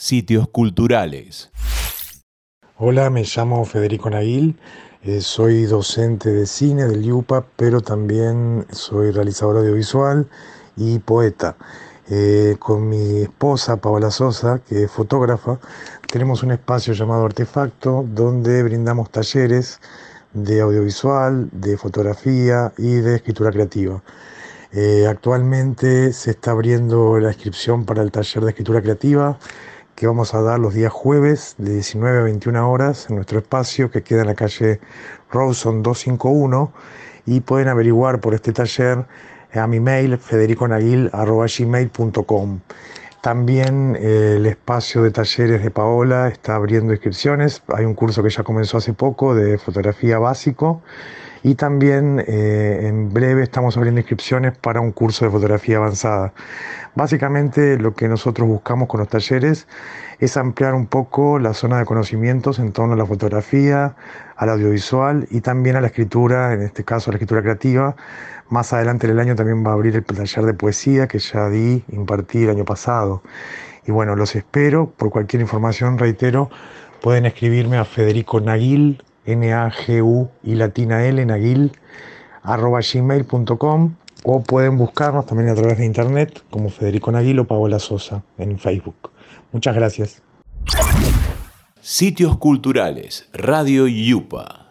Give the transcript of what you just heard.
Sitios culturales. Hola, me llamo Federico Naguil, eh, soy docente de cine del IUPA, pero también soy realizador audiovisual y poeta. Eh, con mi esposa Paola Sosa, que es fotógrafa, tenemos un espacio llamado Artefacto donde brindamos talleres de audiovisual, de fotografía y de escritura creativa. Eh, actualmente se está abriendo la inscripción para el taller de escritura creativa que vamos a dar los días jueves de 19 a 21 horas en nuestro espacio que queda en la calle Rawson 251 y pueden averiguar por este taller a mi mail federiconaguil.gmail.com También eh, el espacio de talleres de Paola está abriendo inscripciones. Hay un curso que ya comenzó hace poco de fotografía básico y también eh, en breve estamos abriendo inscripciones para un curso de fotografía avanzada. Básicamente lo que nosotros buscamos con los talleres es ampliar un poco la zona de conocimientos en torno a la fotografía, al audiovisual y también a la escritura, en este caso a la escritura creativa. Más adelante en el año también va a abrir el taller de poesía que ya di, impartí el año pasado. Y bueno, los espero. Por cualquier información, reitero, pueden escribirme a Federico Naguil N-A-G-U y latina L, naguil, arroba gmail.com o pueden buscarnos también a través de internet como Federico Naguil o Paola Sosa en Facebook. Muchas gracias. Sitios culturales, Radio Yupa.